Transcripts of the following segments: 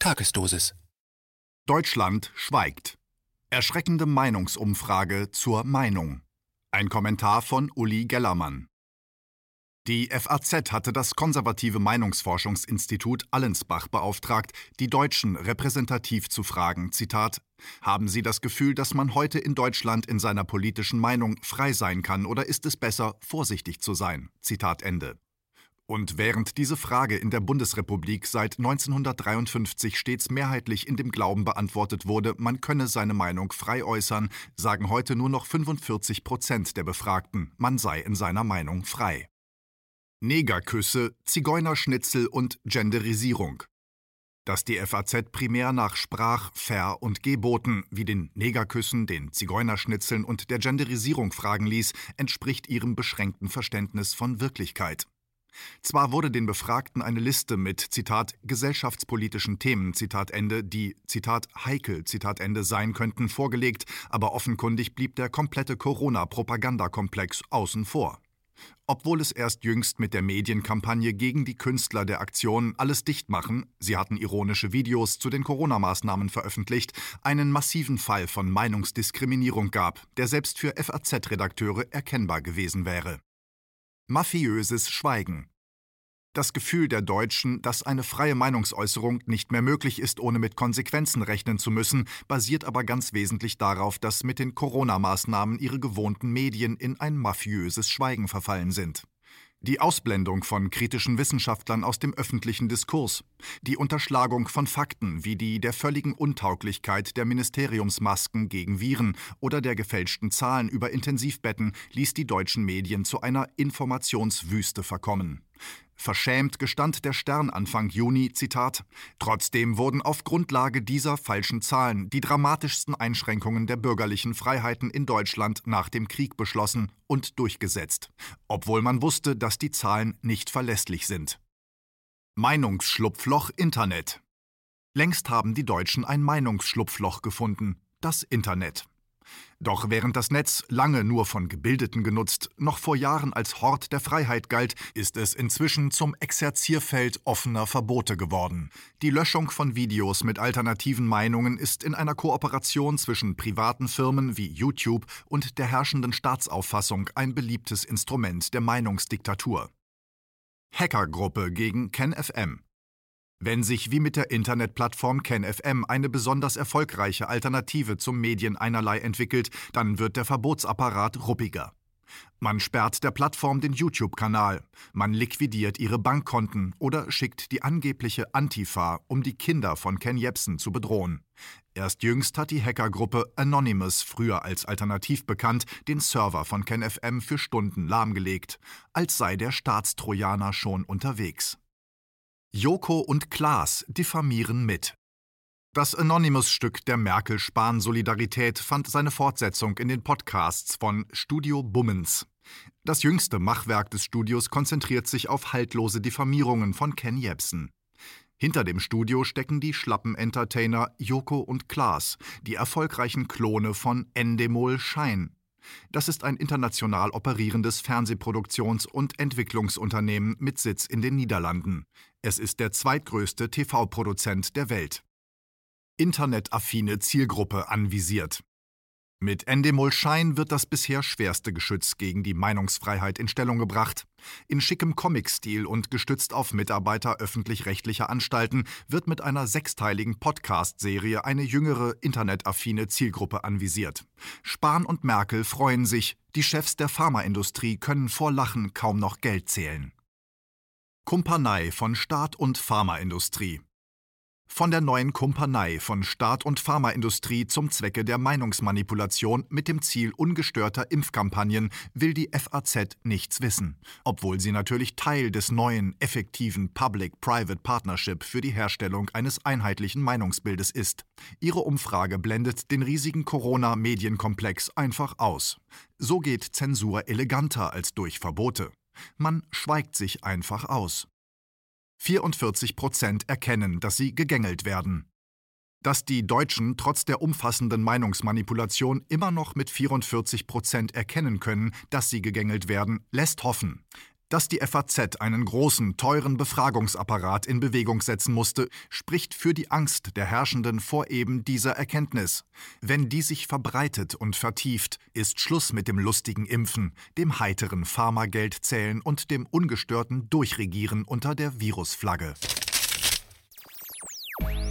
Tagesdosis. Deutschland schweigt. Erschreckende Meinungsumfrage zur Meinung. Ein Kommentar von Uli Gellermann. Die FAZ hatte das konservative Meinungsforschungsinstitut Allensbach beauftragt, die Deutschen repräsentativ zu fragen. Zitat: Haben Sie das Gefühl, dass man heute in Deutschland in seiner politischen Meinung frei sein kann oder ist es besser, vorsichtig zu sein? Zitat Ende. Und während diese Frage in der Bundesrepublik seit 1953 stets mehrheitlich in dem Glauben beantwortet wurde, man könne seine Meinung frei äußern, sagen heute nur noch 45 Prozent der Befragten, man sei in seiner Meinung frei. Negerküsse, Zigeunerschnitzel und Genderisierung. Dass die FAZ primär nach Sprach-, Ver- und Geboten wie den Negerküssen, den Zigeunerschnitzeln und der Genderisierung fragen ließ, entspricht ihrem beschränkten Verständnis von Wirklichkeit. Zwar wurde den Befragten eine Liste mit Zitat gesellschaftspolitischen Themen Zitat Ende, die Zitat heikel Zitat Ende sein könnten, vorgelegt, aber offenkundig blieb der komplette Corona-Propagandakomplex außen vor. Obwohl es erst jüngst mit der Medienkampagne gegen die Künstler der Aktion Alles dicht machen, sie hatten ironische Videos zu den Corona-Maßnahmen veröffentlicht, einen massiven Fall von Meinungsdiskriminierung gab, der selbst für FAZ-Redakteure erkennbar gewesen wäre. Mafiöses Schweigen. Das Gefühl der Deutschen, dass eine freie Meinungsäußerung nicht mehr möglich ist, ohne mit Konsequenzen rechnen zu müssen, basiert aber ganz wesentlich darauf, dass mit den Corona-Maßnahmen ihre gewohnten Medien in ein mafiöses Schweigen verfallen sind. Die Ausblendung von kritischen Wissenschaftlern aus dem öffentlichen Diskurs, die Unterschlagung von Fakten wie die der völligen Untauglichkeit der Ministeriumsmasken gegen Viren oder der gefälschten Zahlen über Intensivbetten ließ die deutschen Medien zu einer Informationswüste verkommen. Verschämt gestand der Stern Anfang Juni, Zitat, Trotzdem wurden auf Grundlage dieser falschen Zahlen die dramatischsten Einschränkungen der bürgerlichen Freiheiten in Deutschland nach dem Krieg beschlossen und durchgesetzt, obwohl man wusste, dass die Zahlen nicht verlässlich sind. Meinungsschlupfloch Internet Längst haben die Deutschen ein Meinungsschlupfloch gefunden, das Internet. Doch während das Netz lange nur von Gebildeten genutzt, noch vor Jahren als Hort der Freiheit galt, ist es inzwischen zum Exerzierfeld offener Verbote geworden. Die Löschung von Videos mit alternativen Meinungen ist in einer Kooperation zwischen privaten Firmen wie YouTube und der herrschenden Staatsauffassung ein beliebtes Instrument der Meinungsdiktatur. Hackergruppe gegen KenFM wenn sich wie mit der Internetplattform KenFM eine besonders erfolgreiche Alternative zum Medien einerlei entwickelt, dann wird der Verbotsapparat ruppiger. Man sperrt der Plattform den YouTube-Kanal, man liquidiert ihre Bankkonten oder schickt die angebliche Antifa, um die Kinder von Ken Jebsen zu bedrohen. Erst jüngst hat die Hackergruppe Anonymous, früher als alternativ bekannt, den Server von KenFM für Stunden lahmgelegt, als sei der Staatstrojaner schon unterwegs. Joko und Klaas diffamieren mit. Das Anonymous-Stück der Merkel-Spahn-Solidarität fand seine Fortsetzung in den Podcasts von Studio Bummens. Das jüngste Machwerk des Studios konzentriert sich auf haltlose Diffamierungen von Ken Jebsen. Hinter dem Studio stecken die schlappen Entertainer Joko und Klaas, die erfolgreichen Klone von Endemol Schein. Das ist ein international operierendes Fernsehproduktions- und Entwicklungsunternehmen mit Sitz in den Niederlanden. Es ist der zweitgrößte TV-Produzent der Welt. Internetaffine Zielgruppe anvisiert. Mit Endemol Shine wird das bisher schwerste Geschütz gegen die Meinungsfreiheit in Stellung gebracht. In schickem Comic-Stil und gestützt auf Mitarbeiter öffentlich-rechtlicher Anstalten wird mit einer sechsteiligen Podcast-Serie eine jüngere, internetaffine Zielgruppe anvisiert. Spahn und Merkel freuen sich, die Chefs der Pharmaindustrie können vor Lachen kaum noch Geld zählen. Kumpanei von Staat und Pharmaindustrie von der neuen Kumpanei von Staat und Pharmaindustrie zum Zwecke der Meinungsmanipulation mit dem Ziel ungestörter Impfkampagnen will die FAZ nichts wissen, obwohl sie natürlich Teil des neuen, effektiven Public-Private Partnership für die Herstellung eines einheitlichen Meinungsbildes ist. Ihre Umfrage blendet den riesigen Corona-Medienkomplex einfach aus. So geht Zensur eleganter als durch Verbote. Man schweigt sich einfach aus. 44 Prozent erkennen, dass sie gegängelt werden. Dass die Deutschen trotz der umfassenden Meinungsmanipulation immer noch mit 44 Prozent erkennen können, dass sie gegängelt werden, lässt hoffen. Dass die FAZ einen großen, teuren Befragungsapparat in Bewegung setzen musste, spricht für die Angst der Herrschenden vor eben dieser Erkenntnis. Wenn die sich verbreitet und vertieft, ist Schluss mit dem lustigen Impfen, dem heiteren Pharmageldzählen und dem ungestörten Durchregieren unter der Virusflagge.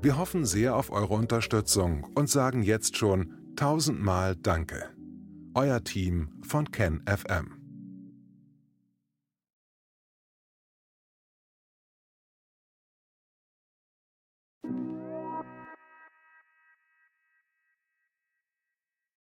Wir hoffen sehr auf eure Unterstützung und sagen jetzt schon tausendmal Danke. Euer Team von Ken FM.